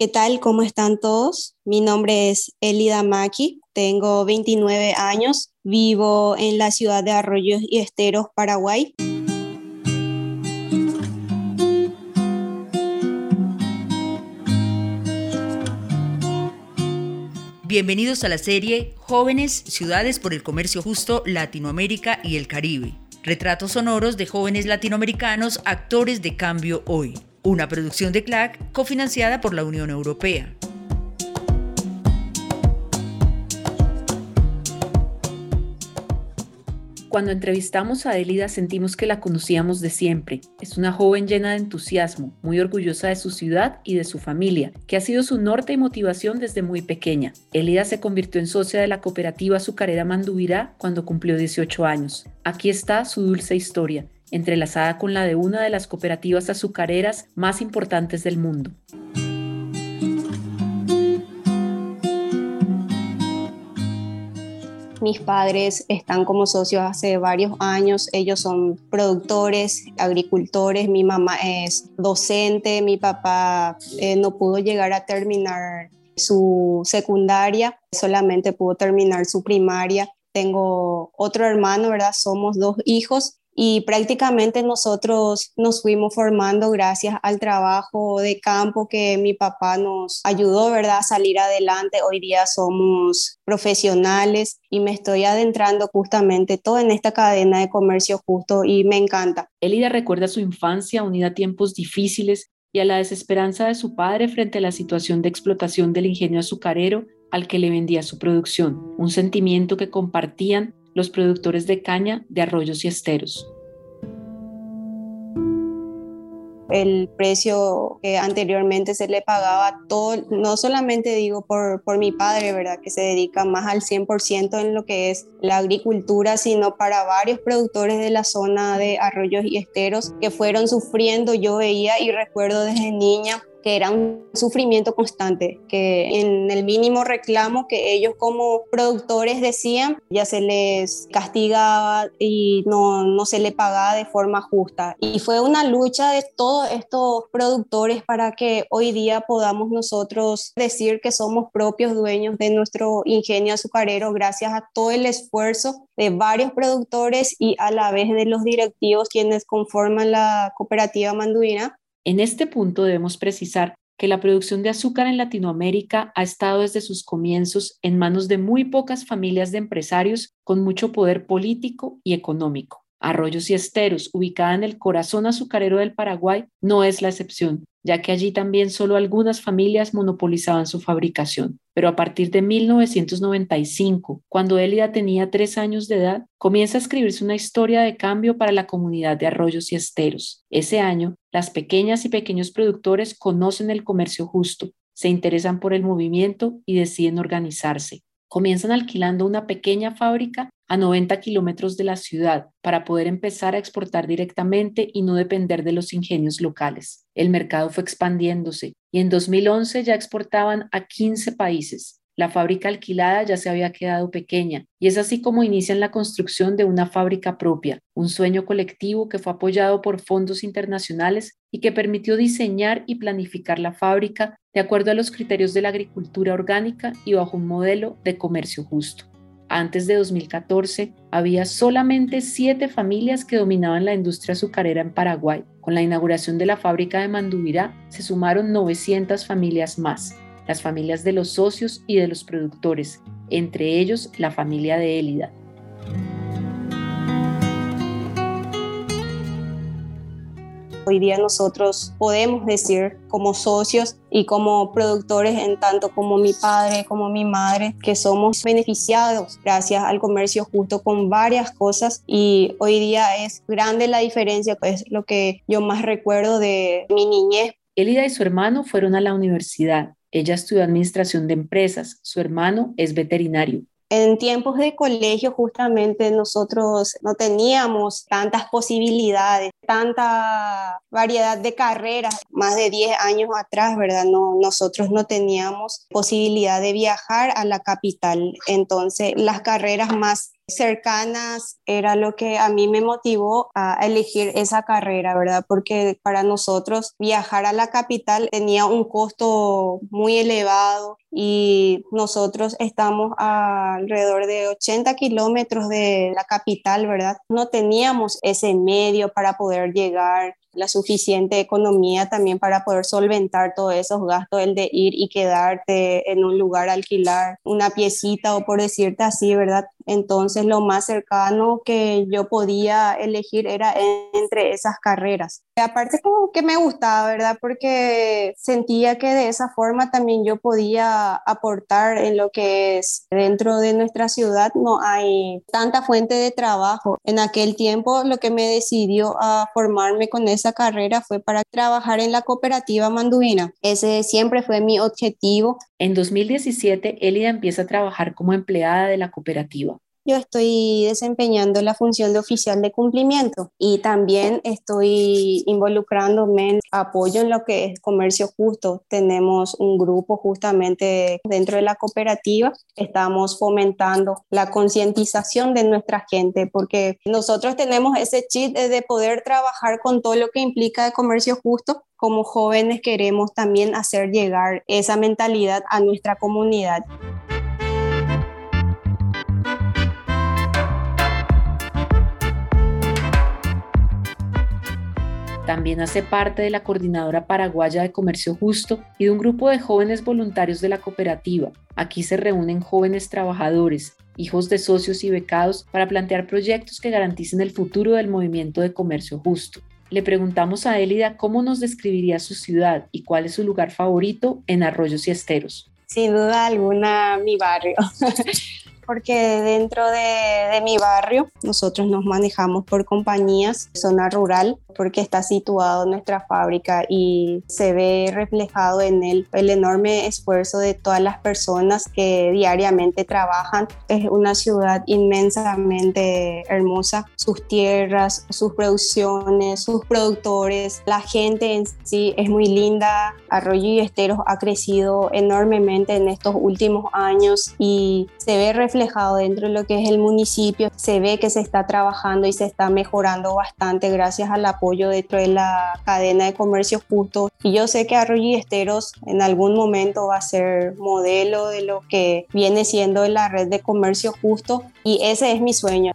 ¿Qué tal? ¿Cómo están todos? Mi nombre es Elida Maki, tengo 29 años, vivo en la ciudad de Arroyos y Esteros, Paraguay. Bienvenidos a la serie Jóvenes, Ciudades por el Comercio Justo, Latinoamérica y el Caribe. Retratos sonoros de jóvenes latinoamericanos, actores de cambio hoy una producción de CLAC cofinanciada por la Unión Europea. Cuando entrevistamos a Elida sentimos que la conocíamos de siempre. Es una joven llena de entusiasmo, muy orgullosa de su ciudad y de su familia, que ha sido su norte y motivación desde muy pequeña. Elida se convirtió en socia de la cooperativa azucarera Mandubirá cuando cumplió 18 años. Aquí está su dulce historia entrelazada con la de una de las cooperativas azucareras más importantes del mundo. Mis padres están como socios hace varios años. Ellos son productores, agricultores. Mi mamá es docente. Mi papá eh, no pudo llegar a terminar su secundaria, solamente pudo terminar su primaria. Tengo otro hermano, ¿verdad? Somos dos hijos y prácticamente nosotros nos fuimos formando gracias al trabajo de campo que mi papá nos ayudó, ¿verdad?, a salir adelante. Hoy día somos profesionales y me estoy adentrando justamente todo en esta cadena de comercio justo y me encanta. Elida recuerda su infancia unida a tiempos difíciles y a la desesperanza de su padre frente a la situación de explotación del ingenio azucarero al que le vendía su producción, un sentimiento que compartían los productores de caña de arroyos y esteros. el precio que anteriormente se le pagaba todo, no solamente digo por, por mi padre, ¿verdad? Que se dedica más al 100% en lo que es la agricultura, sino para varios productores de la zona de arroyos y esteros que fueron sufriendo. Yo veía y recuerdo desde niña que era un sufrimiento constante, que en el mínimo reclamo que ellos como productores decían, ya se les castigaba y no, no se le pagaba de forma justa. Y fue una lucha de todos estos productores para que hoy día podamos nosotros decir que somos propios dueños de nuestro ingenio azucarero gracias a todo el esfuerzo de varios productores y a la vez de los directivos quienes conforman la cooperativa manduina en este punto debemos precisar que la producción de azúcar en Latinoamérica ha estado desde sus comienzos en manos de muy pocas familias de empresarios con mucho poder político y económico. Arroyos y Esteros, ubicada en el corazón azucarero del Paraguay, no es la excepción, ya que allí también solo algunas familias monopolizaban su fabricación. Pero a partir de 1995, cuando Elida tenía tres años de edad, comienza a escribirse una historia de cambio para la comunidad de Arroyos y Esteros. Ese año, las pequeñas y pequeños productores conocen el comercio justo, se interesan por el movimiento y deciden organizarse comienzan alquilando una pequeña fábrica a 90 kilómetros de la ciudad para poder empezar a exportar directamente y no depender de los ingenios locales. El mercado fue expandiéndose y en 2011 ya exportaban a 15 países. La fábrica alquilada ya se había quedado pequeña y es así como inician la construcción de una fábrica propia, un sueño colectivo que fue apoyado por fondos internacionales y que permitió diseñar y planificar la fábrica de acuerdo a los criterios de la agricultura orgánica y bajo un modelo de comercio justo. Antes de 2014, había solamente siete familias que dominaban la industria azucarera en Paraguay. Con la inauguración de la fábrica de Mandubirá, se sumaron 900 familias más, las familias de los socios y de los productores, entre ellos la familia de Élida. Hoy día nosotros podemos decir como socios y como productores, en tanto como mi padre, como mi madre, que somos beneficiados gracias al comercio justo con varias cosas y hoy día es grande la diferencia, es lo que yo más recuerdo de mi niñez. Elida y su hermano fueron a la universidad ella estudió administración de empresas, su hermano es veterinario. En tiempos de colegio justamente nosotros no teníamos tantas posibilidades, tanta variedad de carreras. Más de 10 años atrás, ¿verdad? No, nosotros no teníamos posibilidad de viajar a la capital. Entonces las carreras más cercanas era lo que a mí me motivó a elegir esa carrera, ¿verdad? Porque para nosotros viajar a la capital tenía un costo muy elevado y nosotros estamos a alrededor de 80 kilómetros de la capital, ¿verdad? No teníamos ese medio para poder llegar la suficiente economía también para poder solventar todos esos gastos, el de ir y quedarte en un lugar alquilar una piecita o por decirte así, ¿verdad? Entonces lo más cercano que yo podía elegir era entre esas carreras. Aparte como que me gustaba, ¿verdad? Porque sentía que de esa forma también yo podía aportar en lo que es dentro de nuestra ciudad no hay tanta fuente de trabajo. En aquel tiempo lo que me decidió a formarme con esa carrera fue para trabajar en la cooperativa manduina. Ese siempre fue mi objetivo. En 2017, Elida empieza a trabajar como empleada de la cooperativa yo estoy desempeñando la función de oficial de cumplimiento y también estoy involucrándome en apoyo en lo que es comercio justo. Tenemos un grupo justamente dentro de la cooperativa. Estamos fomentando la concientización de nuestra gente porque nosotros tenemos ese chip de poder trabajar con todo lo que implica el comercio justo como jóvenes queremos también hacer llegar esa mentalidad a nuestra comunidad. También hace parte de la Coordinadora Paraguaya de Comercio Justo y de un grupo de jóvenes voluntarios de la cooperativa. Aquí se reúnen jóvenes trabajadores, hijos de socios y becados para plantear proyectos que garanticen el futuro del movimiento de comercio justo. Le preguntamos a Elida cómo nos describiría su ciudad y cuál es su lugar favorito en Arroyos y Esteros. Sin duda alguna, mi barrio. porque dentro de, mi barrio nosotros nos manejamos por compañías, zona rural, porque está situado nuestra fábrica y se ve reflejado en él el enorme esfuerzo de todas las personas que diariamente trabajan. Es una ciudad inmensamente hermosa, sus tierras, sus producciones, sus productores, la gente en sí es muy linda. Arroyo y Esteros ha crecido enormemente en estos últimos años y se ve reflejado dentro de lo que es el municipio. Se ve que se está trabajando y se está mejorando bastante gracias al apoyo dentro de la cadena de comercio justo. Y yo sé que Arroyo y Esteros en algún momento va a ser modelo de lo que viene siendo la red de comercio justo y ese es mi sueño.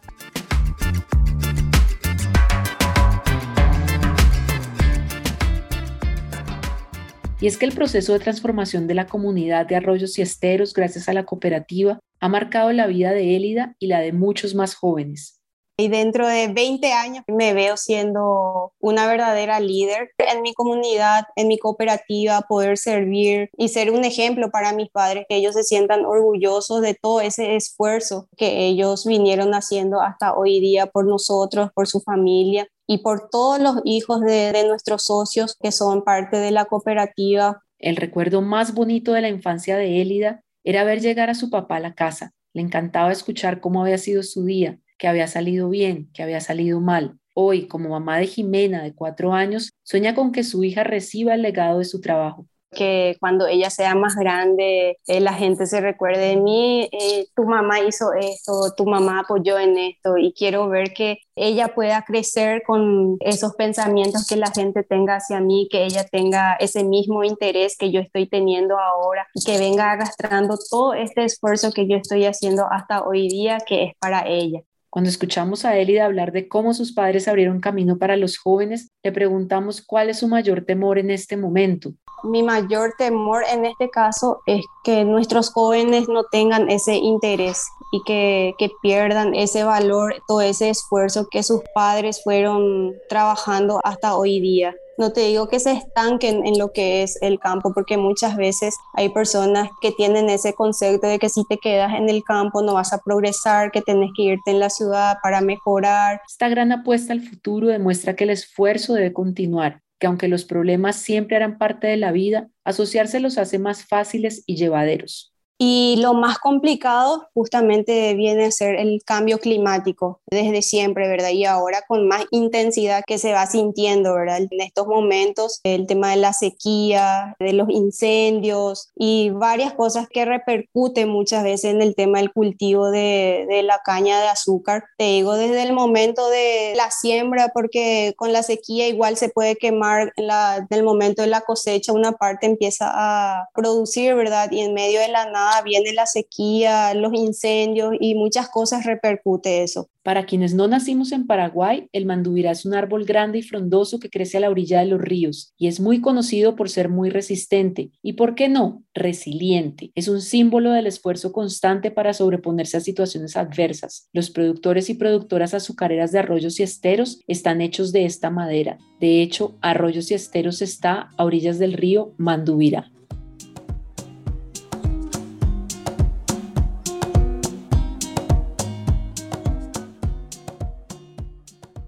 Y es que el proceso de transformación de la comunidad de arroyos y esteros gracias a la cooperativa ha marcado la vida de Élida y la de muchos más jóvenes. Y dentro de 20 años me veo siendo una verdadera líder en mi comunidad, en mi cooperativa, poder servir y ser un ejemplo para mis padres, que ellos se sientan orgullosos de todo ese esfuerzo que ellos vinieron haciendo hasta hoy día por nosotros, por su familia y por todos los hijos de, nuestros socios que son parte de la cooperativa. El recuerdo más bonito de la infancia de Élida era ver llegar a su papá a la casa. Le encantaba escuchar cómo había sido su día, que había salido bien, que había salido mal. Hoy, como mamá de Jimena, de cuatro años, sueña con que su hija reciba el legado de su trabajo que cuando ella sea más grande, eh, la gente se recuerde de mí, eh, tu mamá hizo esto, tu mamá apoyó en esto y quiero ver que ella pueda crecer con esos pensamientos que la gente tenga hacia mí, que ella tenga ese mismo interés que yo estoy teniendo ahora y que venga arrastrando todo este esfuerzo que yo estoy haciendo hasta hoy día que es para ella. Cuando escuchamos a Elida hablar de cómo sus padres abrieron camino para los jóvenes, le preguntamos cuál es su mayor temor en este momento. Mi mayor temor en este caso es que nuestros jóvenes no tengan ese interés y que, que pierdan ese valor, todo ese esfuerzo que sus padres fueron trabajando hasta hoy día no te digo que se estanquen en lo que es el campo, porque muchas veces hay personas que tienen ese concepto de que si te quedas en el campo no vas a progresar, que tienes que irte en la ciudad para mejorar. Esta gran apuesta al futuro demuestra que el esfuerzo debe continuar, que aunque los problemas siempre harán parte de la vida, asociarse los hace más fáciles y llevaderos. Y lo más complicado justamente viene a ser el cambio climático desde siempre, ¿verdad? Y ahora con más intensidad que se va sintiendo, ¿verdad? En estos momentos, el tema de la sequía, de los incendios y varias cosas que repercuten muchas veces en el tema del cultivo de, de la caña de azúcar. Te digo, desde el momento de la siembra, porque con la sequía igual se puede quemar la, en el momento de la cosecha, una parte empieza a producir, ¿verdad? Y en medio de la viene la sequía, los incendios y muchas cosas repercute eso. Para quienes no nacimos en Paraguay, el mandubirá es un árbol grande y frondoso que crece a la orilla de los ríos y es muy conocido por ser muy resistente y, ¿por qué no?, resiliente. Es un símbolo del esfuerzo constante para sobreponerse a situaciones adversas. Los productores y productoras azucareras de arroyos y esteros están hechos de esta madera. De hecho, Arroyos y Esteros está a orillas del río Mandubirá.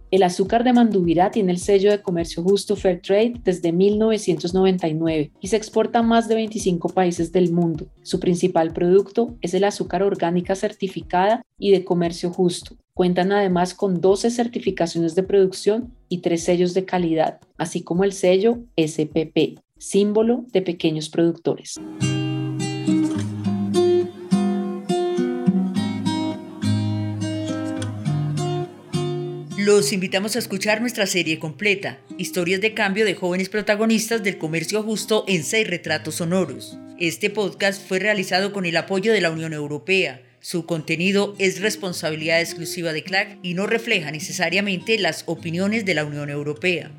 El azúcar de Mandubirá tiene el sello de comercio justo Fair Trade desde 1999 y se exporta a más de 25 países del mundo. Su principal producto es el azúcar orgánica certificada y de comercio justo. Cuentan además con 12 certificaciones de producción y 3 sellos de calidad, así como el sello SPP, símbolo de pequeños productores. Los invitamos a escuchar nuestra serie completa, Historias de cambio de jóvenes protagonistas del comercio justo en seis retratos sonoros. Este podcast fue realizado con el apoyo de la Unión Europea. Su contenido es responsabilidad exclusiva de CLAC y no refleja necesariamente las opiniones de la Unión Europea.